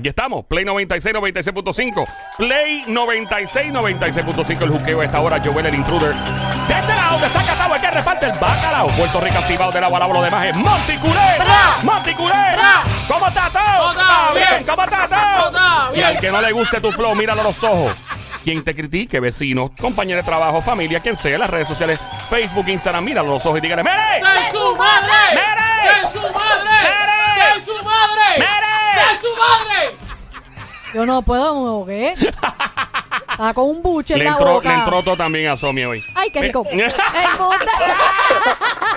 Aquí estamos, Play 96, 96.5. Play 96, 96.5. El juqueo a esta hora, Joel el intruder. De este lado, de Zacatau, el que reparte el bacalao. Puerto Rico activado del agua, la lo demás es Monty Culé. Bra. Monty Culé. Bra. ¿Cómo está todo? Está bien. ¿Cómo está todo? Está Y al bien. que no le guste tu flow, míralo a los ojos. Quien te critique, vecinos, compañeros de trabajo, familia, quien sea, las redes sociales, Facebook, Instagram, míralo a los ojos y dígale, ¡Mere! ¡Soy su madre! ¡Mere! ¡Soy su madre! ¡Mere! ¡Soy su madre! ¡Mere! ¡Soy su madre! Yo no puedo, me ahogué. Estaba con un buche Le en la entró, boca. le entró todo también a Somi hoy. Ay, qué rico. El monte-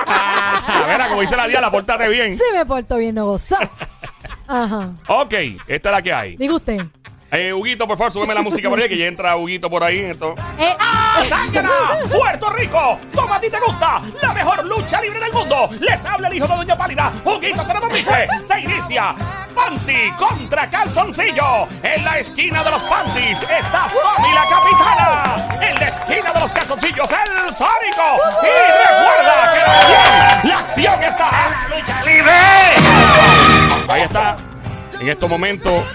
Ah, Mira, como dice la Diana, pórtate bien. Sí me porto bien, no goza. Ajá. Ok, esta es la que hay. Diga usted. Eh, Huguito, por favor, súbeme la música por ahí, que ya entra Huguito por ahí. Esto. Eh, ¡Sáquela! ¡Puerto Rico! ¡Como a ti te gusta! ¡La mejor lucha libre del mundo! ¡Les habla el hijo de Doña Pálida! ¡Huguito no dice! ¡Se inicia! ¡Panty contra calzoncillo! En la esquina de los panties está Tommy la capitana. En la esquina de los calzoncillos, el Sónico. Y recuerda que la acción, la acción está en la lucha libre. Ahí está. En estos momentos,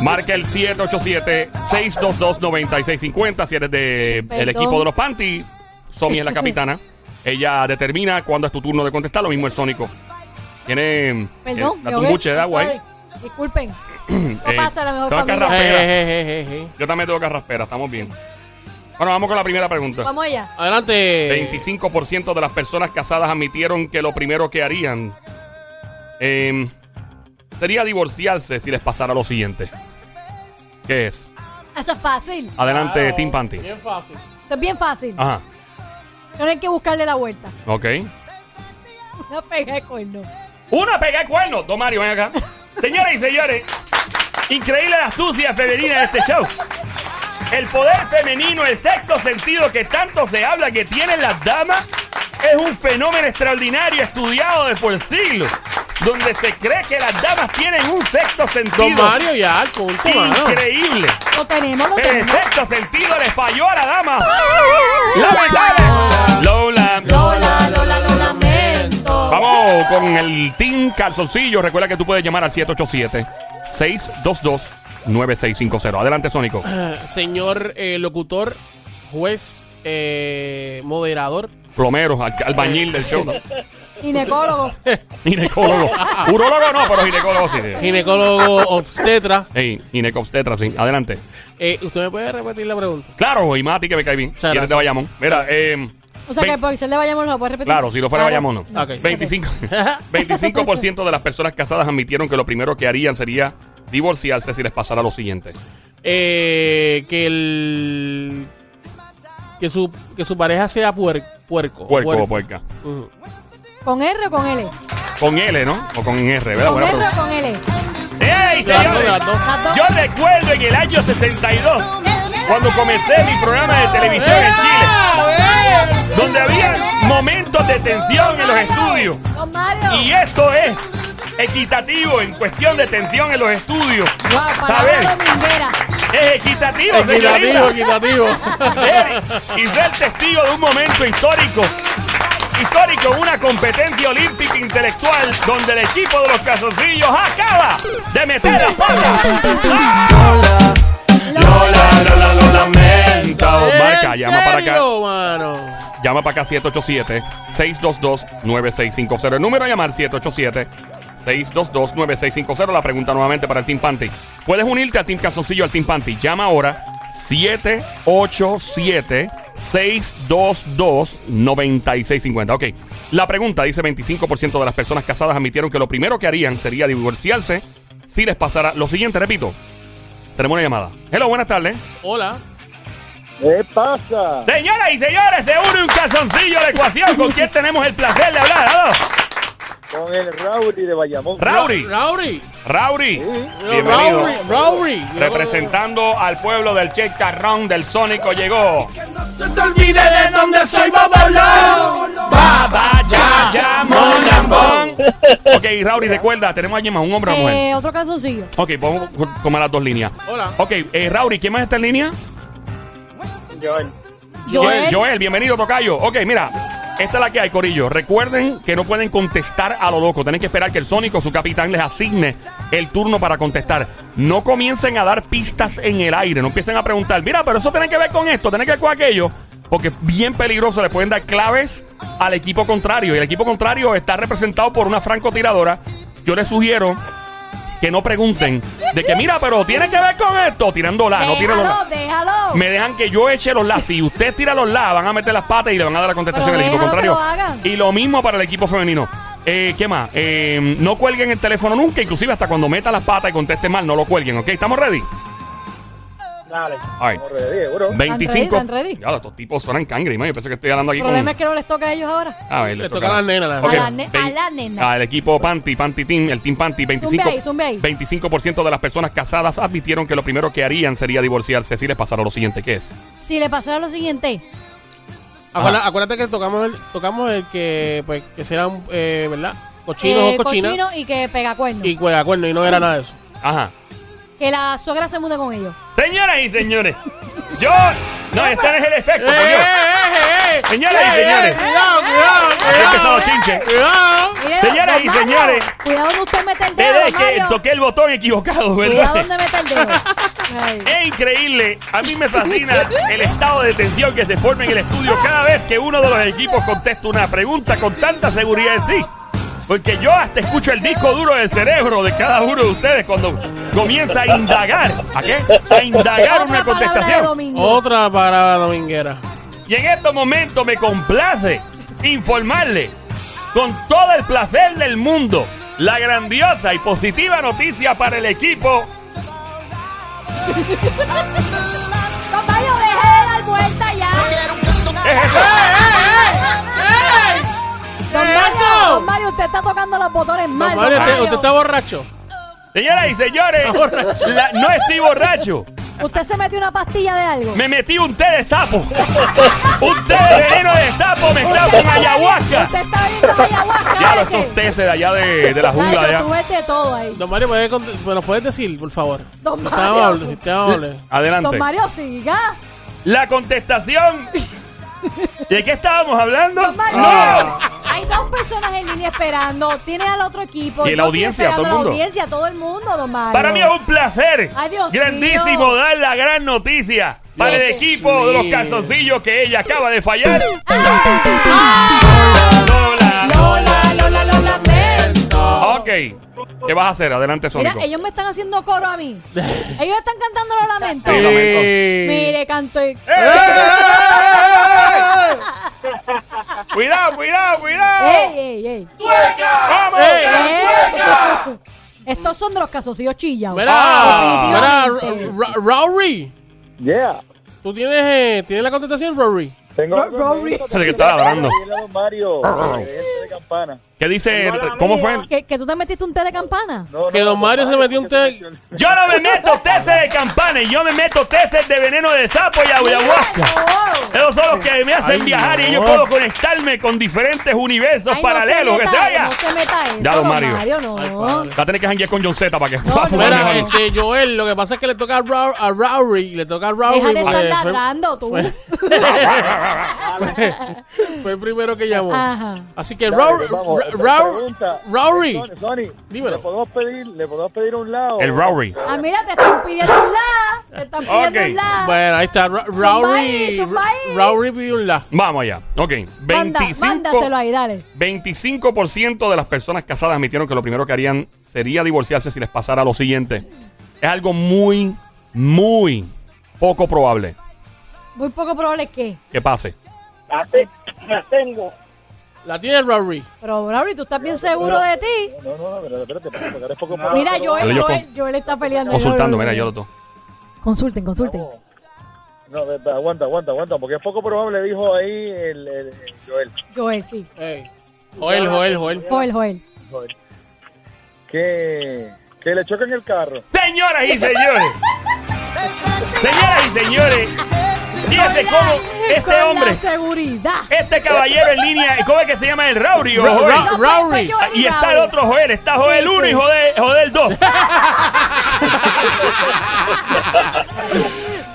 marca el 787-622-9650. Si eres del Perdón. equipo de los Panty, Somi es la capitana. Ella determina cuándo es tu turno de contestar. Lo mismo el Sónico. Tiene. perdón. eh, me date un ahogué. buche de agua ahí. Disculpen. No Eh, pasa la mejor tengo familia. carraspera. Jejejeje. Yo también tengo carraspera, estamos bien. Bueno, vamos con la primera pregunta. Vamos allá. Adelante. 25% de las personas casadas admitieron que lo primero que harían em, sería divorciarse si les pasara lo siguiente. ¿Qué es? Eso es fácil. Adelante, Claro, Team Panty. Bien fácil. Eso es bien fácil. Ajá, No hay que buscarle la vuelta. ok. No pegué el cuerno. Una pega de cuerno. Don Mario, ven acá. Señoras y señores, increíble la astucia femenina de este show. El poder femenino, el sexto sentido que tanto se habla que tienen las damas, es un fenómeno extraordinario estudiado de por siglos, donde se cree que las damas tienen un sexto Don sentido Mario, ya, punto, increíble. Lo tenemos, lo El sexto sentido le falló a la dama. Lamentable. Lola. Lola, con el Team Calzoncillo. Recuerda que tú puedes llamar al 787-622-9650. Adelante, Sónico. Señor eh, locutor, juez, eh, moderador. Plomero, al- albañil del show. ¿no? Ginecólogo. Ginecólogo. Urologo no, pero ginecólogo sí. ginecólogo obstetra. Ey, ginecobstetra, sí. Adelante. Eh, ¿Usted me puede repetir la pregunta? Claro, y Mati que me cae bien. Muchas ¿Quieres de gracias. Bayamón? Mira, eh. O sea que por ser de Bayamón lo puedes repetir. Claro, si lo fuera Claro. Bayamón, no. Ok. 25, 25% de las personas casadas admitieron que lo primero que harían sería divorciarse si les pasara lo siguiente. Eh, que el. Que su, que su pareja sea puer- puerco. Puerco Puerco. o puerca. Ujú. ¿Con R o con L? Con L, ¿no? O con R, ¿verdad? ¿Con Buena R o pregunta. con L? ¡Ey, De las dos, de señores! las dos. Las dos. Yo recuerdo en el año 62, cuando comencé mi programa de televisión en Chile, ¡Eh! Donde había momentos de tensión en los estudios. Y esto es equitativo en cuestión de tensión en los estudios. Es equitativo, Equitativo, señorita. equitativo. Y ser testigo de un momento histórico. Histórico, una competencia olímpica intelectual donde el equipo de los calzoncillos acaba de meter la pata. ¡Ah! Lola, Lola, lo lamento. Marca, ¿En llama para acá. serio, mano? Llama para acá 787-622-9650. El número a llamar 787-622-9650. La pregunta nuevamente para el Team Panty. Puedes unirte al Team Calzoncillo, al Team Panty. Llama ahora 787-622-9650. Ok. La pregunta dice 25% de las personas casadas admitieron que lo primero que harían sería divorciarse si les pasara lo siguiente. Repito. Tenemos una llamada. Hello, buenas tardes. Hola. ¿Qué pasa? Señoras y señores, de uno y un calzoncillo de ecuación. ¿Con quién tenemos el placer de hablar? ¿Aló? Con el Rowdy de Bayamón. Rauri. Rauri. Rauri. Sí. Bienvenido. Rauri. Rauri. Representando al pueblo del Che Carrón del Sónico llegó. Se te olvide de dónde soy, babalón. Baba, ya, ya, mon, lambón. Ok, Rauri, recuerda, tenemos allí más un hombre o una mujer. Eh, otro calzoncillo. Ok, vamos a tomar las dos líneas. Hola. Ok, eh, Rauri, ¿quién más está en línea? Joel. Joel. Joel, bienvenido, Tocayo. Ok, mira. Esta es la que hay, Corillo. Recuerden que no pueden contestar a lo loco. Tienen que esperar que el Sónico, su capitán, les asigne el turno para contestar. No comiencen a dar pistas en el aire. No empiecen a preguntar, mira, pero eso tiene que ver con esto, tiene que ver con aquello. Porque es bien peligroso. Le pueden dar claves al equipo contrario. Y el equipo contrario está representado por una francotiradora. Yo les sugiero que no pregunten de que, mira, pero tiene que ver con esto. Tirando la, no tiren los la. déjalo, déjalo. Me dejan que yo eche los la. Si usted tira los la, van a meter las patas y le van a dar la contestación Pero al equipo déjalo que contrario. lo hagan. Y lo mismo para el equipo femenino. Eh, ¿Qué más? Eh, no cuelguen el teléfono nunca, inclusive hasta cuando meta las patas y conteste mal, no lo cuelguen, ¿ok? ¿Estamos ready? Dale. All right. Ready, seguro. 25. ¿Están ready? Ya, estos tipos suenan cangre, man. Yo pensé que estoy hablando aquí El con... problema es que no les toca a ellos ahora. A ver, Le toca a las nenas, las Ok, A la ne- la nena. Al equipo Panty, Panty Team, el Team Panty, 25, Zumbe ahí, zumbe ahí. 25% de las personas casadas admitieron que lo primero que harían sería divorciarse si les pasara lo siguiente, ¿qué es? Si le pasara lo siguiente, Acuérdate, acuérdate que tocamos el, tocamos el que, pues, que serán, eh, ¿verdad? Cochinos eh, o cochinas. cochino y que pega cuerno. Y juega cuerno, y no era nada de eso. Ajá. Que la suegra se mude con ellos. Señoras y señores, yo... No, este es el efecto, ¡Eh, coño. eh, eh! Señoras y ¡Eh, eh! señores. ¡Cuidado, cuidado! Así empezó cuidado! Señoras don y Mario, señores. Cuidado donde usted mete el dedo, Desde don que Mario. toqué el botón equivocado, Cuidado ¿verdad? donde mete el dedo. Ay. Es increíble. A mí me fascina el estado de tensión que se forma en el estudio cada vez que uno de los equipos contesta una pregunta con tanta seguridad en sí. Porque yo hasta escucho el disco duro del cerebro de cada uno de ustedes cuando comienza a indagar. ¿A qué? A indagar Otra una contestación. Otra palabra dominguera. Y en estos momentos me complace informarle con todo el placer del mundo la grandiosa y positiva noticia para el equipo deje de dar vuelta ya. Don Mario, usted está tocando los botones mal. Don Mario, don usted, Mario. usted está borracho. Señoras y señores, la- no estoy borracho. ¿Usted se metió una pastilla de algo? Me metí un té de sapo. un té de veneno de sapo mezclado con ayahuasca. Usted está viendo ayahuasca. Ya ¿de los qué? esos tés de allá de, de la jungla de Nacho, tú allá. ves de todo ahí. Don Mario, ¿puede cont- ¿me lo puedes decir, por favor? Don si está Mario. amable, si está amable. Adelante. Don Mario, siga. La contestación. ¿De qué estábamos hablando? Don Mario. No. Hay dos personas en línea esperando. Tiene al otro equipo. Y la audiencia, esperando todo el La mundo. audiencia, todo el mundo, don Mario. Para mí es un placer Ay, Dios grandísimo mío. dar la gran noticia para el equipo de los calzoncillos que ella acaba de fallar. ¡Ah! ¿Qué vas a hacer? Adelante, Mira, Sónico. ellos me están haciendo coro a mí. Ellos están cantando los lamentos. Sí, lamento. Mire, canto y... Cuidado, cuidado, cuidado. ¡Ey, ey, ey! ¡Vamos! ¡Ey! Estos son de los casoncillos chillados. Mira, mira, Rory. Yeah. ¿Tú tienes, eh, ¿tienes la contestación, Rory? Tengo Rory. que está ladrando. Dile a don Mario, eh, de campana. ¿Qué dice? ¿Cómo fue? ¿Que, que tú te metiste un té de campana? No, Que don Mario se metió un té- Yo no me meto testes de campana, yo me meto testes de veneno de sapo y ayahuasca. Esos son los que me hacen Ay, viajar y yo puedo conectarme con diferentes universos Ay, paralelos. No que se vaya. no se meta eso, Ya, don Mario. Mario, no. Ay. Va a tener que janguear con John Z para que Mira, este, Joel, lo que pasa es que le toca a, Rory, le toca a Rory. Deja de estar fue- ladrando tú. Fue el primero que llamó. Ajá. Así que Rory, vamos. Rory. Sony, Sony, Dímelo. ¿le podemos pedir, le podemos pedir un lado? El Rory. Ah, mira, te están pidiendo un la. Te están pidiendo Ok. un la. Bueno, ahí está. Rory. Rory pidió un la. Vamos allá. Ok. Manda, 25, mándaselo ahí, dale. 25% de las personas casadas admitieron que lo primero que harían sería divorciarse si les pasara lo siguiente. Es algo muy, muy poco probable Muy poco probable que. que pase. La tengo. La tiene Rory. Pero, Brauri, tú estás bien seguro de ti. No, no, no, pero espérate, espérate, porque eres poco Mira, Joel, Joel, Joel está peleando. Consultando, mira, yo lo toco. Consulten, consulten. No, aguanta, aguanta, aguanta, porque es poco probable, dijo ahí el, el- el Joel, Joel, sí. Ey. Joel, Joel, Joel. Joel, Joel. Joel, que, que le choquen el carro. Señoras y señores. Señoras y señores. Fíjate cómo este Con hombre, La seguridad. este caballero en línea, ¿cómo es que se llama el Rauri o Ra- Joel? Ra-. Joel Y está el Rauri. otro Joel, está Joel Sí, 1 sí. y Joel, Joel 2. Don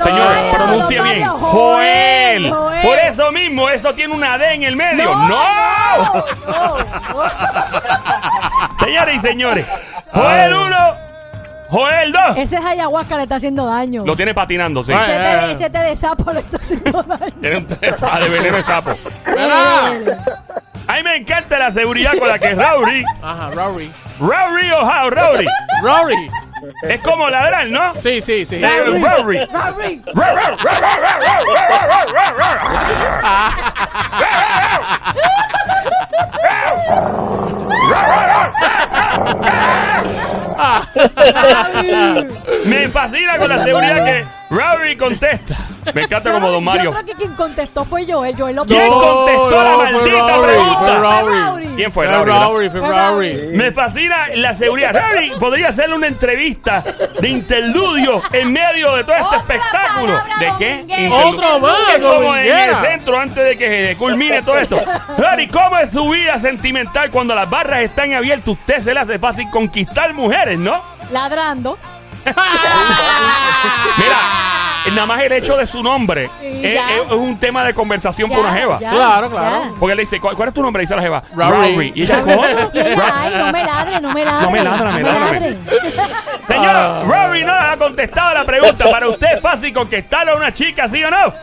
Señores, Ay, pronuncie bien. Joel. Joel, Joel. Por eso mismo, esto tiene una D en el medio. ¡No! no, no. Señores y señores. Joel 1, Joel 2. Ese es ayahuasca le está haciendo daño. Lo tiene patinando, sí. Ay. Ese té de- ese té de sapo le está haciendo daño. Tiene un tesa de veneno de sapo. Mira. A mí me encanta la seguridad con la que Rory, Ajá, Rory. Rory o how, Rory. Rory. Es como ladrar, ¿no? Sí, sí, sí. Eh, Rory. Rory. Me fascina con la seguridad que Rory contesta. Me encanta como Don Yo Mario. creo que quien contestó fue Joel. Joel lo ¿Quién No, contestó la maldita Rory, pregunta? fue Rory. Rory. ¿Quién fue Fue Rory? fue Rory. Me fascina la seguridad. Rory podría hacerle una entrevista de interludio en medio de todo este Otra espectáculo. ¿De qué? Otro más, como en el centro antes de que culmine todo esto. Rory, ¿cómo es su vida sentimental cuando las barras están abiertas? Usted se le hace fácil conquistar mujeres, ¿no? Ladrando. Mira, nada más el hecho de su nombre Sí, es, ya. es- un tema de conversación por una jeva. ya, Claro, claro. ya. Porque le dice, ¿cuál, cuál es tu nombre? Dice la jeva. Rory. Y ella, ¿cómo? Y ella, ay, no me ladre, no me ladre. No me no me ládrame. ladre. Señor, Ah. Rory no ha contestado la pregunta. ¿Para usted es fácil conquistarle a una chica, sí o no?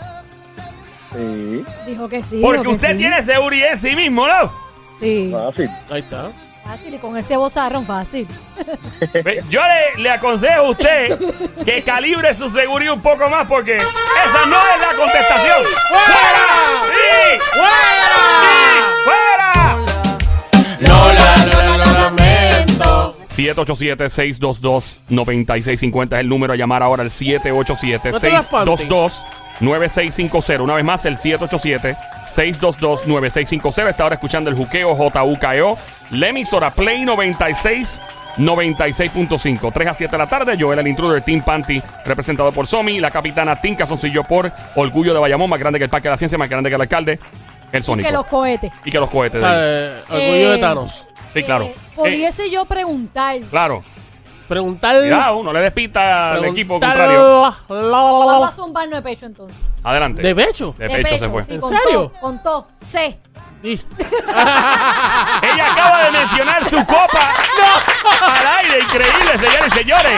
Sí, Dijo que sí. Porque que usted sí. tiene seguridad en sí mismo, ¿no? Sí. fácil. Ahí está. Fácil y con ese bozarrón fácil. Yo le, le aconsejo a usted que calibre su seguridad un poco más porque esa no es la contestación. ¡Fuera! ¡Sí! ¡Fuera! ¡Sí! ¡Fuera! Lola, Lola, lo lamento. 787-622-9650 es el número a llamar ahora, el 787-622-9650. Una vez más, el 787-622-9650. Está ahora escuchando el juqueo JUKEO. La emisora Play 96. 96.5, 3 a 7 de la tarde. Joel, el intruder, Team Panty, representado por Somi. La capitana Tinka Soncillo por Orgullo de Bayamón, más grande que el Parque de la Ciencia, más grande que el alcalde, el Sónico. Que los cohetes. Y que los cohetes. sea, eh, orgullo de Eh, Thanos. Sí, claro. Eh, Pudiese yo preguntar. Claro. Preguntar. Cuidado, no le despita al equipo contrario. Vamos a zumbarnos de pecho entonces. Adelante. ¿De pecho? De pecho se fue. sí, ¿En con serio? todo, Con todo. C. Ella acaba de mencionar su copa al aire. Increíble, señores y señores.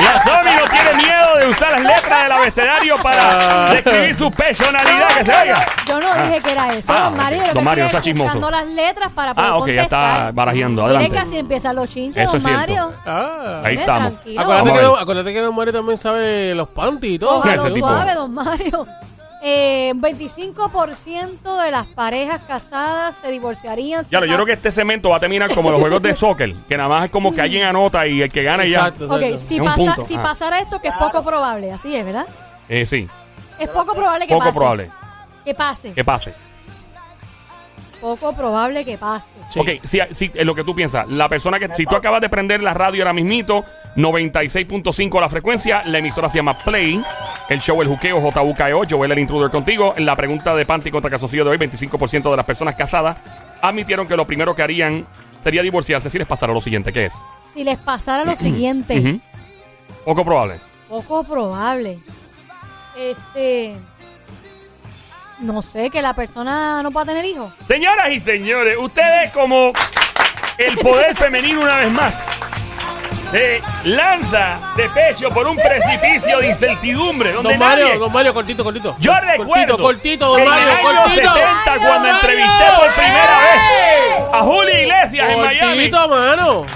La Somi no tiene miedo de usar las letras del abecedario para describir su personalidad. Que se oiga. Yo no dije que era eso, Ah, don Mario. ok. Lo que Don Mario, estoy está chismoso. buscando las letras para poder Ah, ok, ya está contestar. barajeando. Miren Adelante. que así empiezan los chinches, Eso don es cierto. Mario. Ah. Ahí estamos. tranquilo. Acuérdate que, don- ver. acuérdate que Don Mario también sabe los panties y todo. Ese Cójalo tipo. suave, don Mario. Eh, 25% de las parejas casadas se divorciarían. Ya, yo creo que este cemento va a terminar como los juegos de soccer, que nada más es como que alguien anota y el que gana ya. Exacto, Ok, exacto. si, Es un pasa- punto. si Ah. pasara esto, que es poco probable, así es, ¿verdad? Eh, sí, Es poco probable que poco pase. probable Que pase. que pase. Poco probable que pase. Sí. Ok, si, si, es lo que tú piensas, la persona que, si tú acabas de prender la radio ahora mismito, 96.5 la frecuencia, la emisora se llama Play, el show El Juqueo, JUKEO, Joel el Intruder contigo, en la pregunta de Panty contra Casoncillo de hoy, 25% de las personas casadas admitieron que lo primero que harían sería divorciarse si les pasara lo siguiente, ¿qué es? Si les pasara lo siguiente. Poco probable. poco probable. Este. No sé, que la persona no pueda tener hijos. Señoras y señores, ustedes como el poder femenino una vez más se lanza de pecho por un precipicio de incertidumbre donde Don Mario, nadie- Don Mario, cortito, cortito. Yo Cortito, recuerdo cortito, Don en Mario, el año cortito. 70 cuando Mario. entrevisté por primera vez a Julio Iglesias en Miami. Cortito, mano.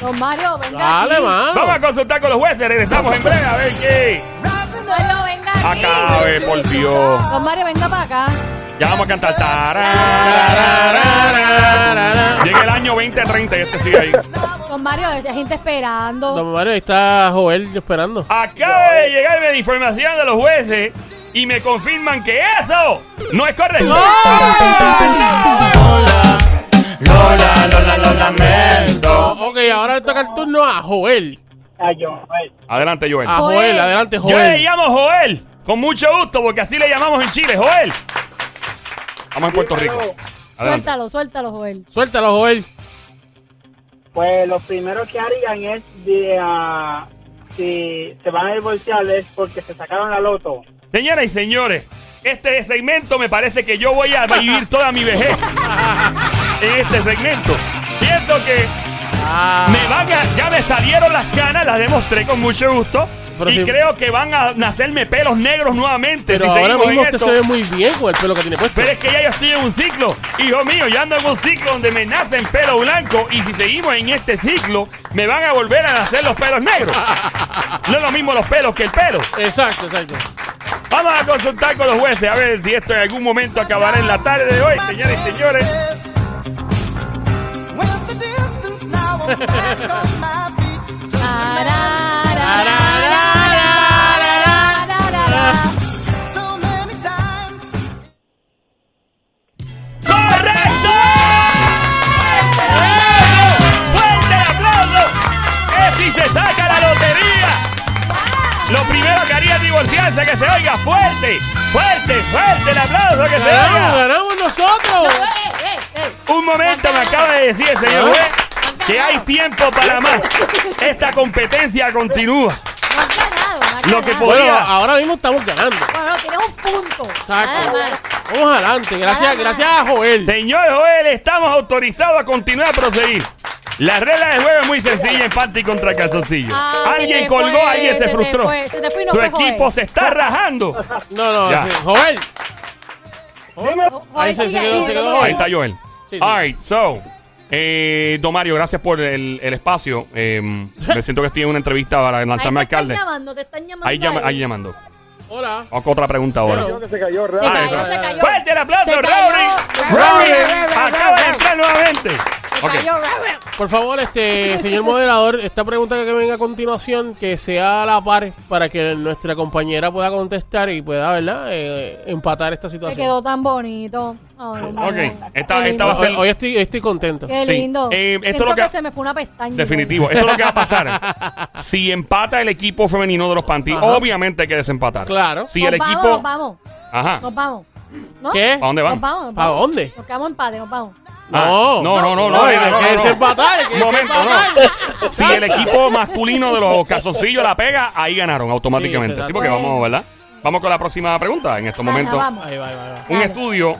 Don Mario, venga Dale, aquí. mano. Vamos a consultar con los jueces, regresamos en breve a ver qué acabe, por Dios. Don Mario, venga para acá. Ya vamos a cantar. Llega el año 2030 y este sigue ahí. Don Mario, hay gente esperando. Don Mario, ahí está Joel esperando. Acaba de llegarme la información de los jueces y me confirman que eso no es correcto. Lola, Lola, Lola, lo lamento. Ok, ahora le toca el turno a Joel. Adelante, Joel. A Joel, Joel. adelante, Yo le Joel. llamo Joel, con mucho gusto, porque así le llamamos en Chile. Joel. Vamos en Puerto Rico. Adelante. Suéltalo, suéltalo, Joel. Suéltalo, Joel. Pues lo primero que harían es de, ah, si se van a divorciar es porque se sacaron la loto. Señoras y señores, este segmento me parece que yo voy a vivir toda mi vejez en este segmento. Siento que Ah, me van a, ya me salieron las canas, las demostré con mucho gusto. Pero y si- creo que van a nacerme pelos negros nuevamente. pero si ahora seguimos mismo en usted esto. se ve muy bien con el pelo que tiene puesto. Pero es que ya yo estoy en un ciclo, hijo mío, yo ando en un ciclo donde me nacen pelo blanco y si seguimos en este ciclo, me van a volver a nacer los pelos negros. No es lo mismo los pelos que el pelo. Exacto, exacto. Vamos a consultar con los jueces a ver si esto en algún momento acabará en la tarde de hoy, señores y señores. divorciarse, que se oiga fuerte, fuerte, fuerte el aplauso, que se Ganamos, oiga. ganamos nosotros. Un momento me acaba de decir el señor ¿Ah? juez que hay tiempo para más. Esta competencia continúa. Lo que podría- Bueno, ahora mismo estamos ganando. Bueno, no, tienes un punto. Exacto. Vamos adelante. Gracias, gracias a Joel. Señor Joel, estamos autorizados a continuar a proseguir. La regla del juego es muy sencilla en Panty contra calzoncillo. Ah, alguien colgó, fue, alguien se, se te frustró. fue, se te fue y no Su fue equipo Joel. se está rajando. No, no, Ya. sí. Joel. Ahí se, quedó, se quedó está Joel. Sí, sí. All right, so. Eh, don Mario, gracias por el, el espacio. Eh, me siento que estoy en una entrevista para lanzarme te están alcalde. llamando, te están llamando. Ahí, llama- ahí llamando. Hola. Vamos con otra pregunta ahora. Pero- se cayó Se cayó, se cayó. Fuerte el aplauso. Rory Rory. acaba de entrar nuevamente. Se. Por favor, este señor moderador, esta pregunta que venga a continuación, que sea a la par para que nuestra compañera pueda contestar y pueda, ¿verdad? Eh, empatar esta Se situación. quedó tan bonito. Dios Ok, esta- va a ser- Hoy, hoy estoy, estoy contento. Qué Sí. lindo. Eh, esto Siento lo que- que se me fue una pestaña. Definitivo. Esto es lo que va a pasar. Si empata el equipo femenino de los Panties, obviamente hay que desempatar. Claro. Si Nos el vamos, equipo. Nos vamos, Ajá. nos vamos. ¿No? ¿Qué? ¿Para dónde van? Nos vamos. nos ¿Para vamos. dónde? Nos quedamos en empate, nos vamos. Ah, No. no, no, no, no, no, que no, que. Si el equipo masculino de los calzoncillos la pega, ahí ganaron automáticamente. Sí, Sí, exacto. porque vamos, ¿verdad? Vamos con la próxima pregunta en estos momentos. vamos. Ahí va, ahí va, ahí va. Un estudio.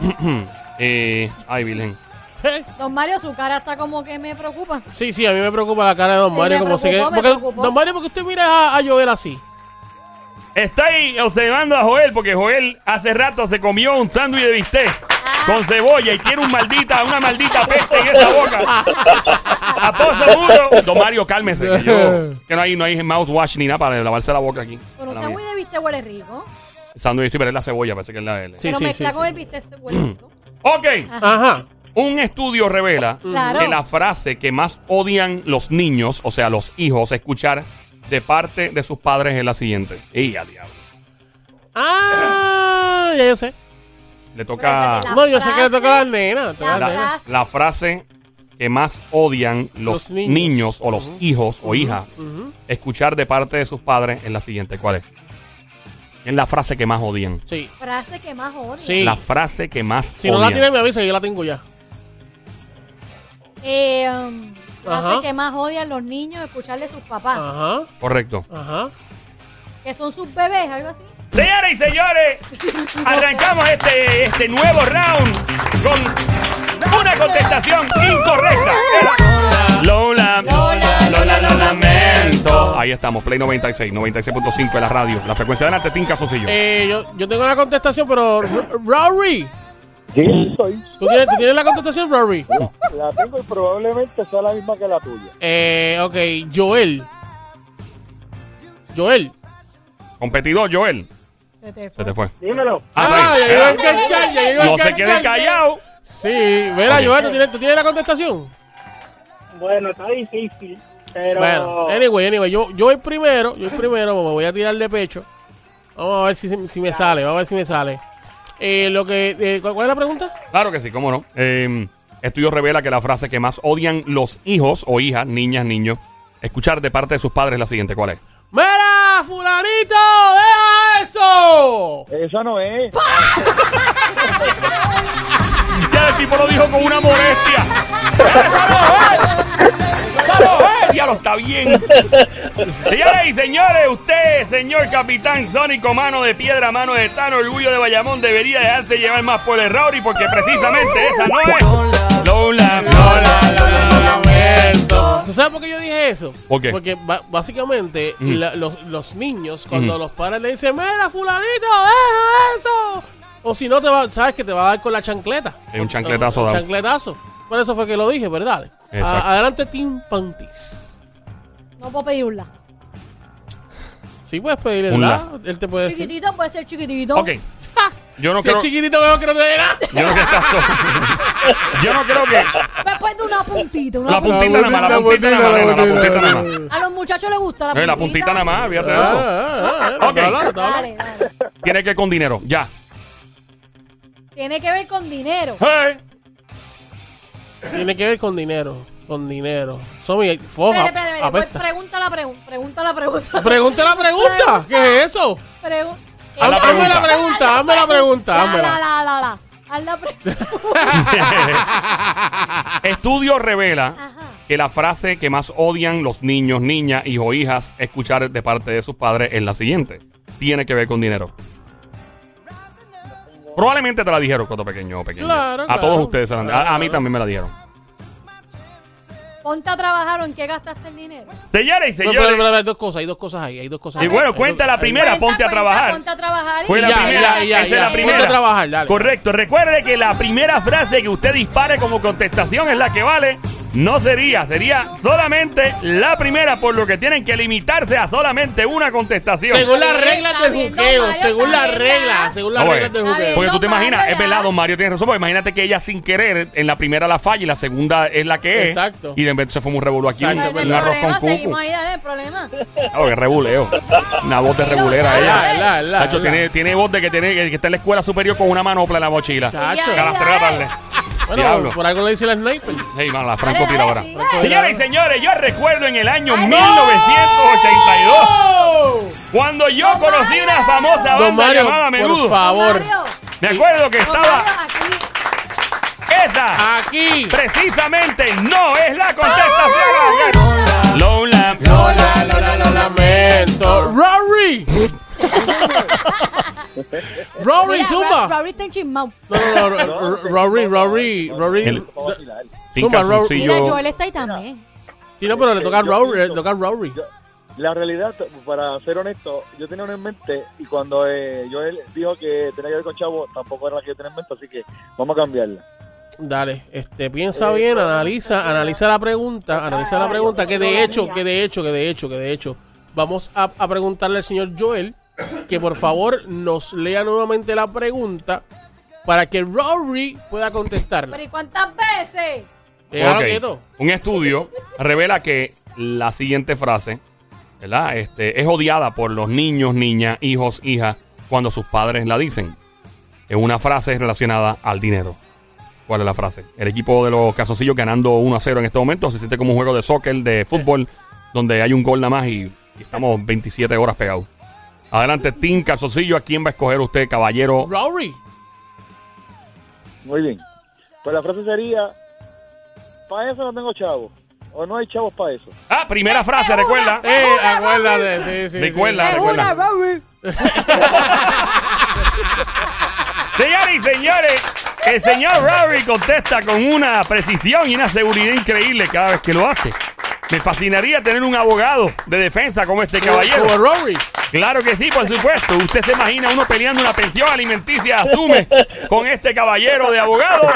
eh, ay, Virgen. Don Mario, su cara está como que me preocupa. Sí, sí, a mí me preocupa la cara de Don Sí, Mario. como preocupó, que, me porque. Don Mario, porque usted mira a, a Joel así. Estáis observando a Joel porque Joel hace rato se comió un sándwich de bistec con cebolla y tiene un maldita, una maldita peste en esa boca. A pozo mudo. Don Mario, cálmese. Que, yo- que no hay, no hay mouthwash ni nada para lavarse la boca aquí. Pero mía. muy de viste huele rico. Sándwich sí, pero es la cebolla, parece que es la L. Sí, pero sí, mezcla sí, con sí. el bistec se huele rico. Ok. Ajá. Un estudio revela Claro. que la frase que más odian los niños, o sea, los hijos, escuchar de parte de sus padres es la siguiente. ¡Y a diablo! Ah, ya yo sé. Le toca La no, yo sé que le frase- toca a las nenas. toca a la las nenas. frase- la frase que más odian los, Los niños. niños. o los hijos o hijas escuchar de parte de sus padres es la siguiente. ¿Cuál es? Es la frase que más odian. Sí. Frase que más odio. Sí. La frase que más Si no la odian. tiene, me avisa, yo la tengo ya. Eh, um, frase Ajá. que más odian los niños escucharle a sus papás. Ajá, Correcto. ajá. Que son sus bebés, algo así. Señoras y señores, arrancamos este, este nuevo round con una contestación incorrecta. Lola, Lola, Lola, lo lamento. Ahí estamos, Play 96, 96.5 de la radio. La frecuencia de la tetinca, Sosillo. Eh, yo, yo tengo la contestación, pero R- Rory. Sí, soy. ¿Tú tienes, ¿Tú tienes la contestación, Rory? La tengo y probablemente sea la misma que la tuya. Eh, ok, Joel. Joel. Competidor, Joel. Se te fue. Se te fue. Dímelo. Ah, Ah, ya iba a bien. enganchar, ya iba a No se enganchar. quede callado. Sí, mira, Ok. Joel, ¿tú tienes, tú tienes la contestación? Bueno, está difícil, pero... Bueno, anyway, anyway, yo, yo voy primero, yo voy primero, me voy a tirar de pecho. Vamos a ver si, si me sale, vamos a ver si me sale. Eh, lo que, eh, ¿cuál, cuál es la pregunta? Claro que sí, cómo no. Eh, estudio revela que la frase que más odian los hijos o hijas, niñas, niños, escuchar de parte de sus padres es la siguiente. ¿Cuál es? ¡Mira, fulanito! ¡Deja eso! Esa no es. Ya el tipo lo dijo con una molestia. ¡Esa no es! ¡Esa no es! ¡Diablo, está bien! Señoras y señores, usted, señor capitán Sónico, mano de piedra, mano de tan orgullo de Bayamón, debería dejarse llevar más por el Rauri porque precisamente esta no es Lola. Lola, Lola, lo lamento. ¿Tú sabes por qué yo dije eso? ¿Por qué? Porque básicamente Mm. la- los, los niños, cuando Mm. los padres le dicen, mira, fulanito, deja eso. O si no, te va, sabes que te va a dar con la chancleta. Es un chancletazo Un dado. chancletazo. Por eso fue que lo dije, ¿verdad? Exacto. A- adelante, Tim Pantis. No puedo pedir un la. Sí, puedes pedirle Un la. la. Él te puede decir. Chiquitito puede ser chiquitito. Ok. Yo no si creo. es chiquitito, veo que no te dé nada. Yo no, exacto. Yo no creo que. Después de una puntita. Una La puntita. puntita nada más, la puntita nada más, la puntita nada más. A los muchachos les gusta la puntita. Eh, La puntita nada más, fíjate Ah, eso. ah, ah, Ok. Dale, dale. Tiene que ver con dinero, ya. Tiene que ver con dinero. Hey. Tiene que ver con dinero. Con dinero. Somi, foja. Espérate, apesta. Pregunta la pregunta. Pregunta la pregunta. Pregunta la pregunta. ¿Qué es eso? Pregu- Haz la Hazme la pregunta. pregunta, hazme la pregunta, La, házmela. la, la, la, la. Haz la pregunta. Estudio revela Ajá. que la frase que más odian los niños, niñas, hijos, hijas escuchar de parte de sus padres es la siguiente. Tiene que ver con dinero. Probablemente te la dijeron cuando pequeño o pequeño. Claro, a claro. todos ustedes se la han a, a mí también me la dijeron. Ponte a trabajar o en qué gastaste el dinero. Señores y Pero, señores. pero, pero, hay dos cosas, hay dos cosas ahí, hay dos cosas y ahí. bueno, Hay cuenta la primera, Cuenta, ponte a trabajar. Ponte a trabajar. y- Fue la Ya, primera. ya, ya, esa es ya. la Ponte primera. a trabajar, dale. Correcto. Recuerde que la primera frase que usted dispare como contestación es la que vale. No sería, sería solamente la primera, por lo que tienen que limitarse a solamente una contestación. Según las reglas del juqueo, según las reglas, según las Ah, reglas del juqueo. Porque tú te imaginas, es don Mario tiene razón, porque imagínate que ella sin querer, en la primera la falla y la segunda es la que es. Exacto. Y de repente se fue un revuelo aquí, Exacto, un, arroz con seguimos ahí, dale el problema. Claro, que rebuleo. Una voz de rebulera ella. La, la, la, Tacho, la. tiene, tiene voz de que, tiene, que está en la escuela superior con una manopla en la mochila. Chacho. A las 3 de la tarde. Bueno, Diablo. por algo le dice la sniper. Hey, mano, la Dale, francotiradora. dale, Franco- sigue. Señoras y señores, yo recuerdo en el año Ay, 1982 ¡Oh! cuando yo Don conocí Mario. una famosa Don banda Mario, llamada por Menudo. favor. Don Mario, Me acuerdo que Don estaba esa. Aquí. Precisamente no es la contestación. Lola. Lola, Lola, lo lamento. Rory. Rory, Zumba. Rory está enchismado. No, no, no, Ro- Rory, Rory, Rory. Zumba, Ro- calzoncillo. Mira, Joel está ahí también. Sí, no, pero le toca a Rory, le toca a Rory. La realidad, para ser honesto, yo tenía una en mente y cuando eh, Joel dijo que tenía que ver con Chavo, tampoco era la que yo tenía en mente, así que vamos a cambiarla. Dale, este, piensa bien, analiza, analiza la pregunta, analiza la pregunta, que de hecho, que de hecho, que de hecho, que de hecho, vamos a, a preguntarle al señor Joel que por favor nos lea nuevamente la pregunta para que Rory pueda contestarla. Pero ¿y cuántas veces? Déjalo Ok. quieto. Un estudio revela que la siguiente frase, ¿verdad? Este, es odiada por los niños, niñas, hijos, hijas, cuando sus padres la dicen. Es una frase relacionada al dinero. ¿Cuál es la frase? El equipo de los casoncillos ganando 1 a 0 en este momento se siente como un juego de soccer, de fútbol, donde hay un gol nada más y, y estamos 27 horas pegados. Adelante, Team Calzoncillo. ¿A quién va a escoger usted, caballero? Rory. Muy bien. Pues la frase sería, para eso no tengo chavos, o no hay chavos para eso. Ah, primera frase, recuerda. Eh, acuérdate, sí, sí. Recuerda. sí. Recuerda. Rory. Señores y señores, el señor Rory contesta con una precisión y una seguridad increíble cada vez que lo hace. Me fascinaría tener un abogado de defensa como este caballero. Como Rory. Claro que sí, por supuesto. Usted se imagina uno peleando una pensión alimenticia, asume, con este caballero de abogado.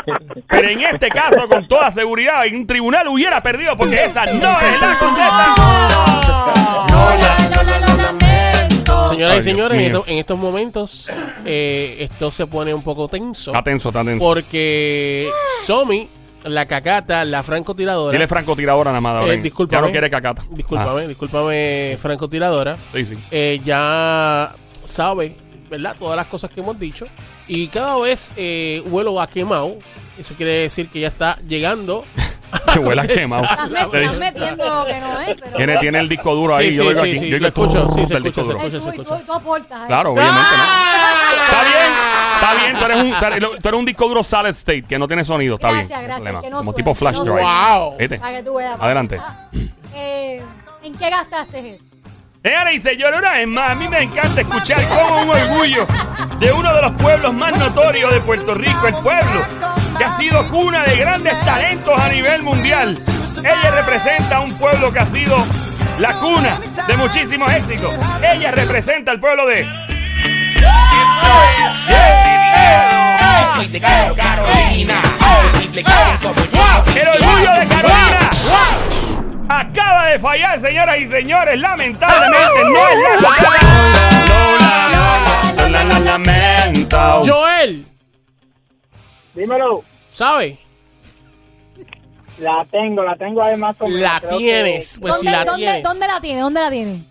Pero en este caso, con toda seguridad, en un tribunal hubiera perdido porque esa no es la contestación. Lola, Lola, lo lamento. Señoras Ay, y señores, en, mío. esto- en estos momentos eh, esto se pone un poco tenso. Está tenso, está tenso. Porque Somi, la cacata, la francotiradora. Dile francotiradora nada más. eh. Ya no quiere cacata. Discúlpame, Ah, discúlpame, francotiradora. sí, sí. eh, ya sabe, ¿verdad? Todas las cosas que hemos dicho. Y cada vez eh, huelo a quemado. Eso quiere decir que ya está llegando. Que huele a quemado. Estás, met- estás metiendo que no es, pero... Tiene, tiene el disco duro ahí. Sí, yo sí, lo oigo sí, aquí. sí, Yo el escucho, sí, se escucha, disco duro. se escucha, se escucha. Claro, obviamente, ¿no? ¡Ah! Está bien, está bien. Tú eres, un, tú eres un disco duro solid state que no tiene sonido. Está Gracias, bien. gracias, que no Como suene, tipo flash no drive. ¡Wow! Para que tú veas. Adelante. Ah, eh, ¿En qué gastaste eso? Señoras y señores, una vez más, a mí me encanta escuchar como un orgullo de uno de los pueblos más notorios de Puerto Rico, el pueblo que ha sido cuna de grandes talentos a nivel mundial. Ella representa a un pueblo que ha sido la cuna de muchísimos éxitos. Ella representa al pueblo de... Yo soy de Caro- Carolina. Posible que alguien como yo El orgullo de Carolina acaba de fallar, señoras y señores. Lamentablemente no es la Lola, Lola, Lola, la lamento. Joel, Dímelo. ¿sabe? La tengo, la tengo además como La tienes. Pues si ¿Dónde, la tienes. dónde la tiene? ¿Dónde la tiene?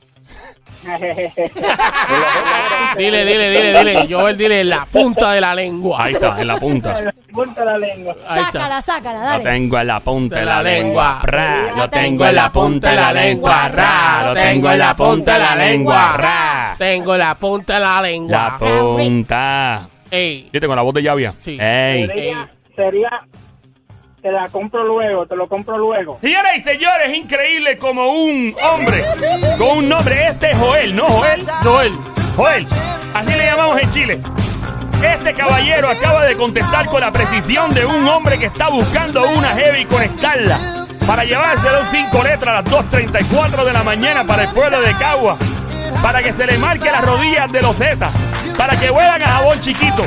Dile, dile, dile, dile. Joel, dile en la punta de la lengua. Ahí está, en la punta. Punta la lengua. Ahí sácala, está. sácala, Lo dale. tengo en la punta de De la la lengua. Ra. Lo tengo en la punta de la lengua. Ra. Lo tengo en la punta de la lengua. Ra. Tengo la punta de la La lengua. punta. Ey. ¿Viste con la voz de llavia? Sí. Ey. Sería, sería, te la compro luego, te lo compro luego. Señoras y señores, increíble como un hombre con un nombre. Este es Joel, ¿no, Joel? Joel. Joel, así le llamamos en Chile. Este caballero acaba de contestar con la precisión de un hombre que está buscando una heavy y conectarla para llevársela un 5 letras a las 2.34 de la mañana para el pueblo de Cagua, para que se le marque las rodillas de los Zetas, para que vuelan a jabón chiquito.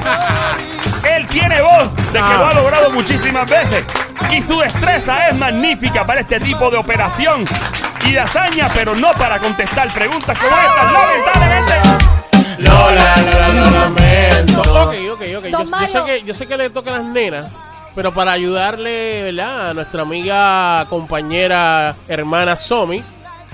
Él tiene voz de que lo ha logrado muchísimas veces y su destreza es magnífica para este tipo de operación y de hazaña, pero no para contestar preguntas como estas, lamentablemente. Lola, Lola, lo lamento. Ok, ok, ok. Yo, sé que, yo sé que le toca a las nenas, pero para ayudarle, ¿verdad? A nuestra amiga, compañera, hermana Somi,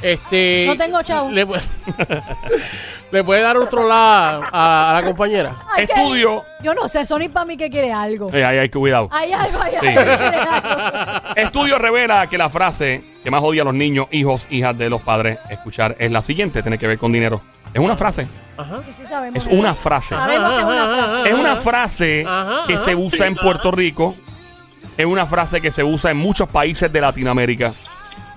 este... No tengo chavo. Le, le puede dar otro lado a, a la compañera. Ay, que- Estudio. Yo no sé, Sony para mí que quiere algo. Eh, ahí hay que cuidado. Hay algo, hay Sí. algo que quiere algo. Estudio revela que la frase que más odia a los niños, hijos, hijas de los padres escuchar es la siguiente, tiene que ver con dinero. Es una frase, Ajá. Sí, sí sabemos es una frase. Sabemos que es una frase. Es una frase Ajá, que ajá. se usa en Puerto Rico. Es una frase que se usa en muchos países de Latinoamérica.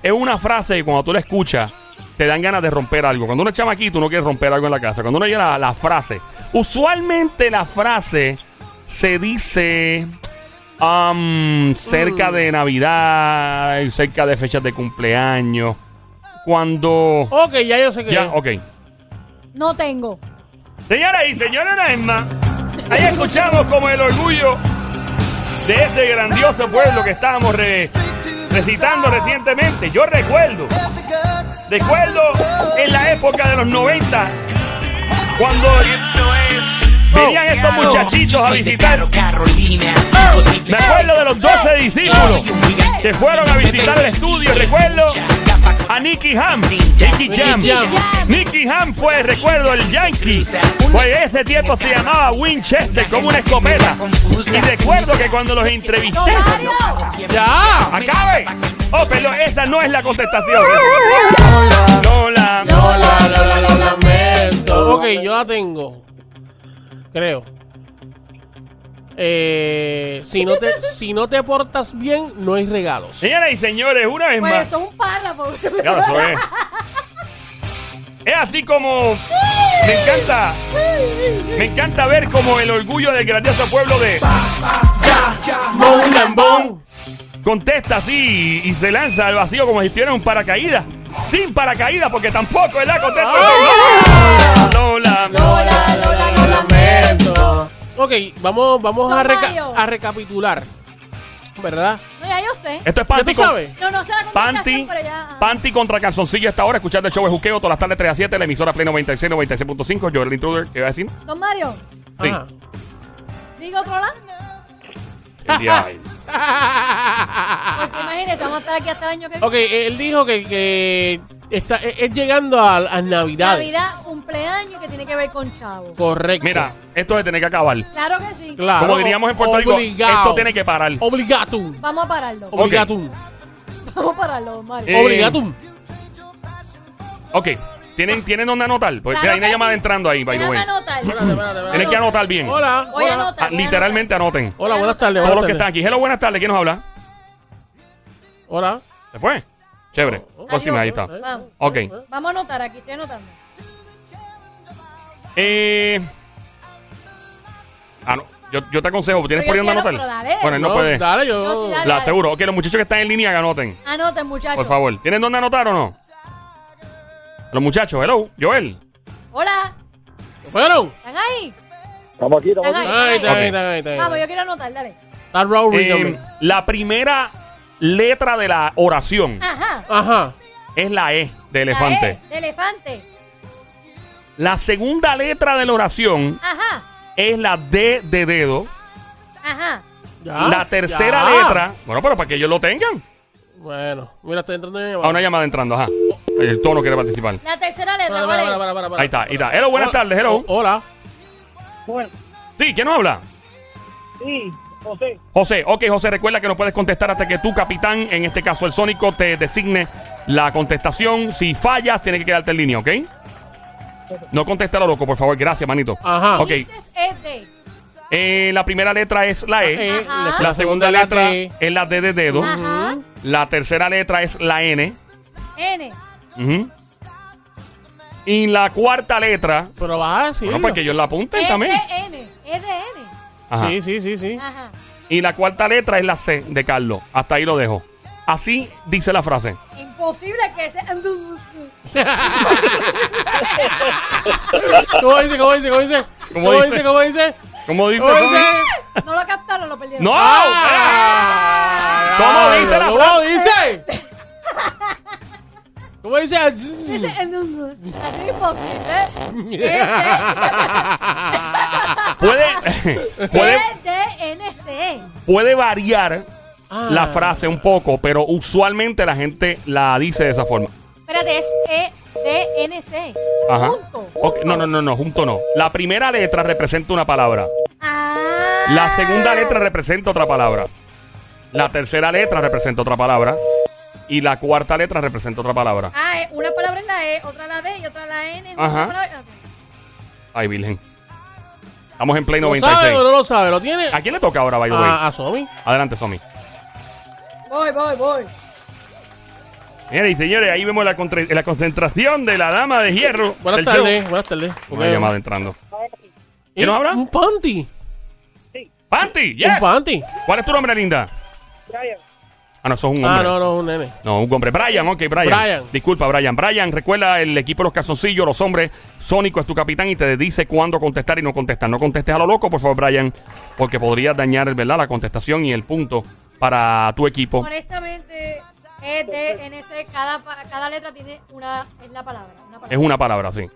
Es una frase que cuando tú la escuchas, te dan ganas de romper algo. Cuando uno es chamaquito, uno quiere romper algo en la casa. Cuando uno oye la, la frase, usualmente la frase se dice am, cerca de Navidad, cerca de fechas de cumpleaños. Cuando. Ok, ya yo sé que Ya, es. ok. No tengo. Señoras y vez más, ahí escuchamos como el orgullo de este grandioso pueblo que estábamos re- recitando recientemente. Yo recuerdo, recuerdo en la época de los 90, cuando venían estos muchachitos a visitar. Me acuerdo de los 12 discípulos que fueron a visitar el estudio. Recuerdo a Nicky Ham. Nicky Jam. Nicky Ham fue, recuerdo, el Yankee. Pues ese tiempo se llamaba Winchester, como una escopeta. Y recuerdo que cuando los entrevisté. ¡Ya! ¡Acabe! Oh, perdón, esa no es la contestación. Lola. Lola, Lola, lo lamento. Ok, yo la tengo. Creo. Eh, si, no te, si no te portas bien, no hay regalos. Señoras y señores, una vez Pues más. eso es un párrafo. Claro, eso es. Es así como me encanta, me encanta ver como el orgullo del grandioso pueblo de Bon, lambón. Contesta así y, y se lanza al vacío como si estuviera en un paracaídas. Sin paracaídas, porque tampoco es la contesta. Lola. Lola, Lola, Lo lamento. Ok, vamos, vamos a, reca- a recapitular. ¿Verdad? No, ya yo sé. Esto es ¿Ya Panty, tú sabes? No, no sé la Panty, pero ya. Panty contra Calzoncillo esta hora, escuchando el show de Juqueo todas las tardes 3 a 7, la emisora Play 96, 96.5, yo el intruder, ¿qué iba a decir? Don Mario, Sí. Ajá. diga otro lado. El día ahí. Porque imagínese, vamos a estar aquí hasta el año que ok, él dijo que, que está, es es llegando a las navidades. Navidad, cumpleaños que tiene que ver con Chavo. Correcto. Mira, esto se tiene que acabar. Claro que sí. Claro. Como diríamos en Puerto Rico, Obligado. esto tiene que parar. Obligatum. Vamos a pararlo. Obligatum. Vamos a pararlo, Mario. Eh, Obligatum. Ok, ¿tienen, ¿tienen dónde anotar? Porque Claro hay una que llamada sí. entrando ahí, by the Déjame way. anotar. Espérate, espérate, espérate. Tienen que anotar bien. Hola. Voy a hola. anotar. Ah, literalmente anoten. Hola, buenas tardes. Todos los que están aquí. Hello, buenas tardes. ¿Quién nos habla? Hola. ¿Se fue? Chévere. Próxima, ahí está. Vamos. Ok. Vamos a anotar aquí, estoy anotando. Eh. Ah, no. Yo, yo te aconsejo, ¿tienes Pero por yo ahí donde quiero, anotar? pero dale. Bueno, él no, No, puede. Dale, yo. No, sí, dale. La aseguro. Ok, los muchachos que están en línea que anoten. Anoten, muchachos. Por favor. ¿Tienen dónde anotar o no? Los muchachos, hello, Joel. Hola, ¿Fueron? ¿están ahí? Estamos aquí, estamos aquí. ahí. Ahí está, ahí está, ahí está. Vamos, yo quiero anotar, dale. Está Rory Eh, también. la primera letra de la oración Ajá. Ajá. es la E de La elefante. E, de elefante. La segunda letra de la oración Ajá. es la D de dedo. Ajá. Ya. la tercera ya. letra, bueno, pero para que ellos lo tengan. Bueno, mira, está entrando una A una llamada entrando, ajá. El tono quiere participar. La tercera letra, Para, ¿cuál para, es? para, para, para. Ahí está, ahí está. Hello, buenas Oh, tardes, hello. oh, Hola. Bueno, Sí, ¿quién nos habla? sí, José. José, ok, José, recuerda que no puedes contestar hasta que tu capitán, en este caso el Sónico, te designe la contestación. Si fallas, tienes que quedarte en línea, ¿ok? No conteste a lo loco, por favor, gracias, manito. Ajá. Ok, Dices es de. eh, la primera letra es la E. Eh, Ajá. La segunda letra es la D de dedo. Ajá. La tercera letra es la N. N. Ujú. Y la cuarta letra, Pero vas a decirlo. bueno, que ellos la apunten de también. N. Es de N. Ajá. Sí, sí, sí, sí. Ajá. Y la cuarta letra es la C de Carlos. Hasta ahí lo dejo. Así dice la frase. Imposible que sea. ¿Cómo dice? ¿Cómo dice? ¿Cómo dice? ¿Cómo ¿Cómo dice? dice? ¿Cómo dice? ¿Cómo dice? ¿Cómo Sony? dice? No lo captaron, lo perdieron. ¡No! Ah, ¿Cómo dice la ¿Cómo frase? dice? ¿Cómo dice? Dice Así es imposible. Puede, puede, variar Ah. la frase un poco, pero usualmente la gente la dice de esa forma. Espérate, es E D N C. Ajá. Junto. Ok, No, no, no, no, junto no. La primera letra representa una palabra. Ah. La segunda letra representa otra palabra. La tercera letra representa otra palabra. Y la cuarta letra representa otra palabra. Ah, eh, una palabra es la E, otra la D y otra la N. Ajá. palabra-. Ay, Virgen. Estamos en Play ¿Lo 96. sabe o no lo sabe? ¿Lo tiene? ¿A quién le toca ahora, by the way? A, a Somi. Adelante, Somi. Voy, voy, voy. Y señores, ahí vemos la, contra- la concentración de la dama de hierro. Buenas tardes, buenas tardes. Una llamada entrando. ¿Quién nos habla? Un panty. ¡Panty! Un ¡Yes! panty. ¿Cuál es tu nombre, linda? Brian. Ah, no, sos un hombre. Ah, no, no, un nene. No, un hombre. Brian, ok, Brian. Brian. Disculpa, Brian. Brian, recuerda el equipo de los calzoncillos, los hombres. Sónico es tu capitán y te dice cuándo contestar y no contestar. No contestes a lo loco, por favor, Brian, porque podrías dañar, ¿verdad?, la contestación y el punto para tu equipo. Honestamente, E D N C, cada, pa- cada letra tiene una. Es la palabra. Una palabra. Es una palabra, sí.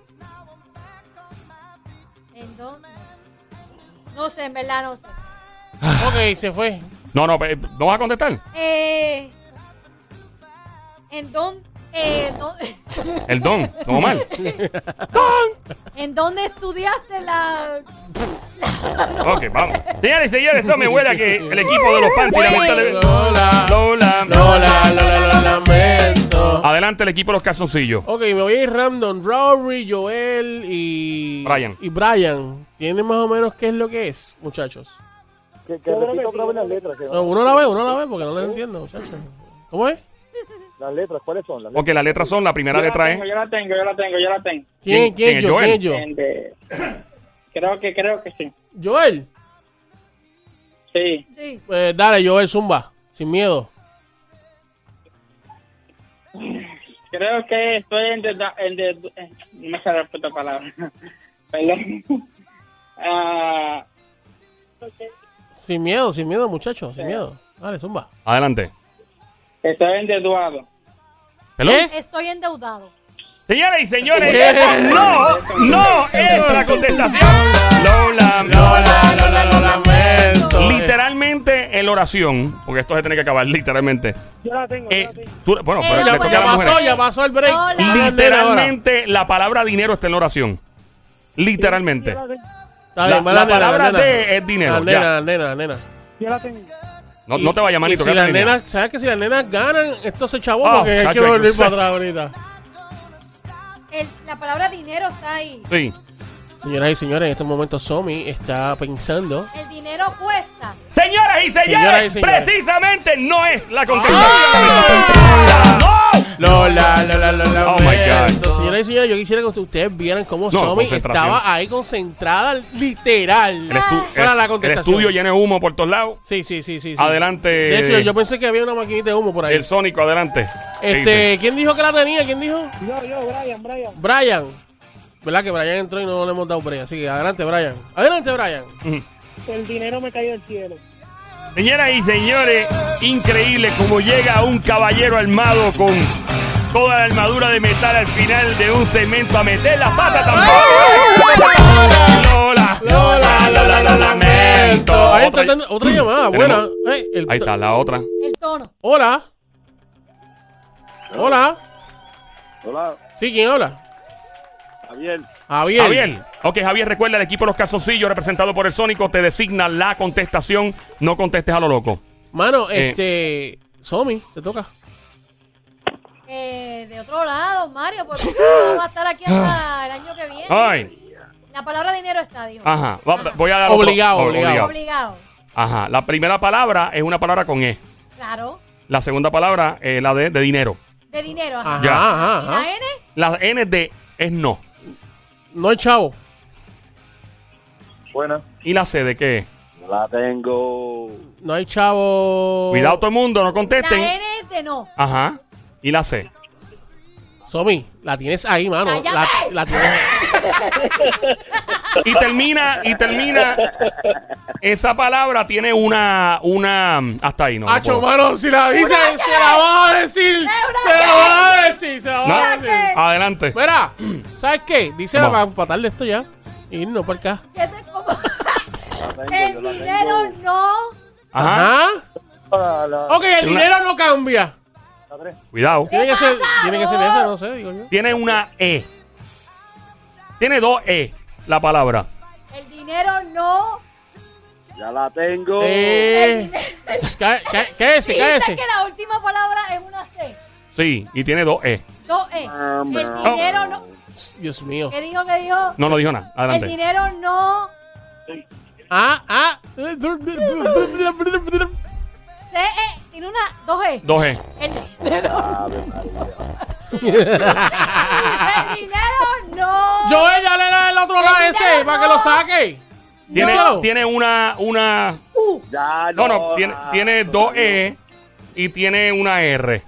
¿En dónde? No sé, en verdad no sé. Ok, se fue. No, no, eh, ¿no vas a contestar? Eh, ¿En dónde? Eh, no- El don, no mal. ¿En dónde estudiaste la.? Ok, vamos. Señores señores, esto me huele a que el equipo de los Panty, Güey. lamentablemente. Lola. Lola. Lola, Lola, Lola, lamento. Adelante el equipo de los calzoncillos. Ok, me voy a ir random. Rory, Joel y... Brian. Y Brian. ¿Tienen más o menos qué es lo que es, muchachos? Que, que repita otra vez las letras. que- No, uno la ve, uno la ve porque no les entiendo, muchachos. ¿Cómo es? Las letras, ¿cuáles son? Las Ok, las letras son, la primera Yo la letra tengo, es... Yo la tengo, yo la tengo, yo la tengo. ¿Quién, ¿Quién- quién, quién es yo? Joel? ¿Quién yo? De- Creo que, creo que sí. Joel. Sí. Sí. Pues dale, Joel, zumba. Sin miedo. Creo que estoy en de, en de, eh, no me sale la puta palabra. Perdón. Ah, Sin miedo, sin miedo, muchachos, sin miedo. Dale, zumba. Adelante. estoy endeudado. ¿Qué? Estoy endeudado. Señores y señores, ¿Qué? no, no es la contestación. Lola. Lola, Lola, lo lamento. Literalmente en la oración, porque esto se tiene que acabar literalmente. Yo la tengo, Eh, tú- bueno, Eh, pero no, le toca a Ya las pasó, mujeres. ya pasó el break. Lola. Literalmente la palabra dinero está en la oración. Literalmente. La, bien, va la nena, palabra nena. de es dinero. La ya. nena, la nena, la nena. Yo la tengo. No, no te vayas, manito. Y si las nenas, ¿sabes que si las nenas ganan, esto se chavó Ah, porque hay que chacho, volver para atrás ahorita. El- la palabra dinero está ahí. Sí. Señoras y señores, en estos momentos Somi está pensando. El dinero cuesta. Señoras y señores, Señoras y señores. precisamente no es la contestación. ¡Ah! ¡No! la, la, la, la, la, Oh, my God. Señoras y señores, yo quisiera que ustedes vieran cómo No, Somi concentración. estaba ahí concentrada, literal. El, estu- para el- la el contestación. estudio lleno de humo por todos lados. Sí, sí, sí, sí. sí. Adelante. De hecho, yo pensé que había una maquinita de humo por ahí. El Sónico, adelante. ¿Qué dice? Este, ¿quién dijo que la tenía? ¿Quién dijo? Yo, yo, Brian, Brian. Brian. ¿Verdad que Brian entró y no le hemos dado break? Así que adelante, Brian. Adelante, Brian. El dinero me cayó del cielo. Señoras y señores, increíble como llega un caballero armado con toda la armadura de metal al final de un segmento a meter la pata tampoco. Lola. Lola, Lola, lo lamento. Ahí está Otra- llamada, buena. Ahí está, la otra. El tono. Hola. Hola. Hola, Sí, ¿quién habla? Javier. Javier. Javier. Ok, Javier, recuerda, el equipo de los calzoncillos representado por el Sónico te designa la contestación. No contestes a lo loco. Mano, Eh. este. Somi, te toca. Eh, de otro lado, Mario, porque no va a estar aquí hasta el año que viene. Ay. La palabra dinero está, dijo. Ajá. Voy a dar otro- Obligado, obligado. Obligado. Ajá. La primera palabra es una palabra con E. Claro. La segunda palabra es la de, de dinero. De dinero. Ajá. Ajá, Ya. ajá, ¿Y ajá. la N? La N de es no. No hay chavo. Buena. ¿Y la C de qué es? La tengo. No hay chavo. Cuidado todo el mundo, no La contesten. N es de no. Ajá. ¿Y la C? Somi, la tienes ahí, mano. La, la tienes. Y termina, y termina. Esa palabra tiene una, una. Hasta ahí, ¿no? no Hacho, mano, si la dicen, se la van a decir. Se la van a decir, se la van a No. decir. Adelante. Mira, ¿sabes qué? Vamos. para empatarle esto ya. Y irnos para acá. ¿Qué te como? El dinero no. Ajá. La, Ok, el Una- dinero no cambia. Cuidado. Tiene que ser, tiene que ser no? esa, no sé, digo yo. Tiene una E. Tiene dos E la palabra. El dinero no. Ya la tengo. Eh, cá- cállese, que la última palabra es una C. Sí, y tiene dos E. Dos E. Ah, El dinero no. Dios mío. ¿Qué dijo? ¿Qué dijo? No, no dijo nada. El Adelante. dinero no. Ah, ah. C E. Tiene una. Dos E. Dos E. El dinero. El dinero no. Joel, dale la del otro lado ese para que lo no. saque. Tiene, tiene una, una. Uh. Ya No, no, tiene, ah, tiene dos E y tiene una R.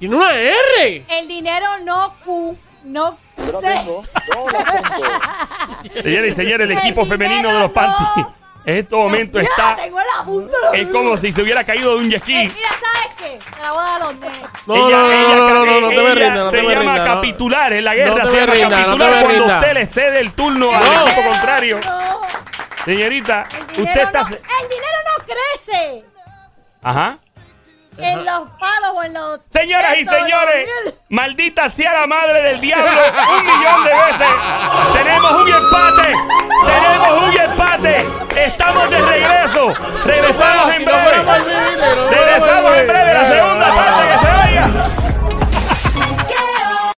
Tiene una R. El dinero no Q. No Yo la C. tengo. Yo la tengo. Señores y señores, el El equipo dinero femenino de los no. panties en este momento está. Tengo el apunto. Es como si se hubiera caído de un jet ski. Eh, mira, ¿sabes qué? Te la voy a dar a los nenes. No, no, no, no, no, no, no te me ella rindas, no te se me llama rindas. no. capitular en la guerra. No te se me llama rindas, no te capitular me cuando rindas. usted le cede el turno al El equipo contrario. No. Señorita, usted está. no, el dinero no crece Ajá en los palos o en los. Señoras y señores, maldita sea la madre del diablo un millón de veces. Tenemos un empate. Tenemos un empate. Estamos de regreso. Regresamos en breve. Regresamos en breve. La segunda parte que se vaya.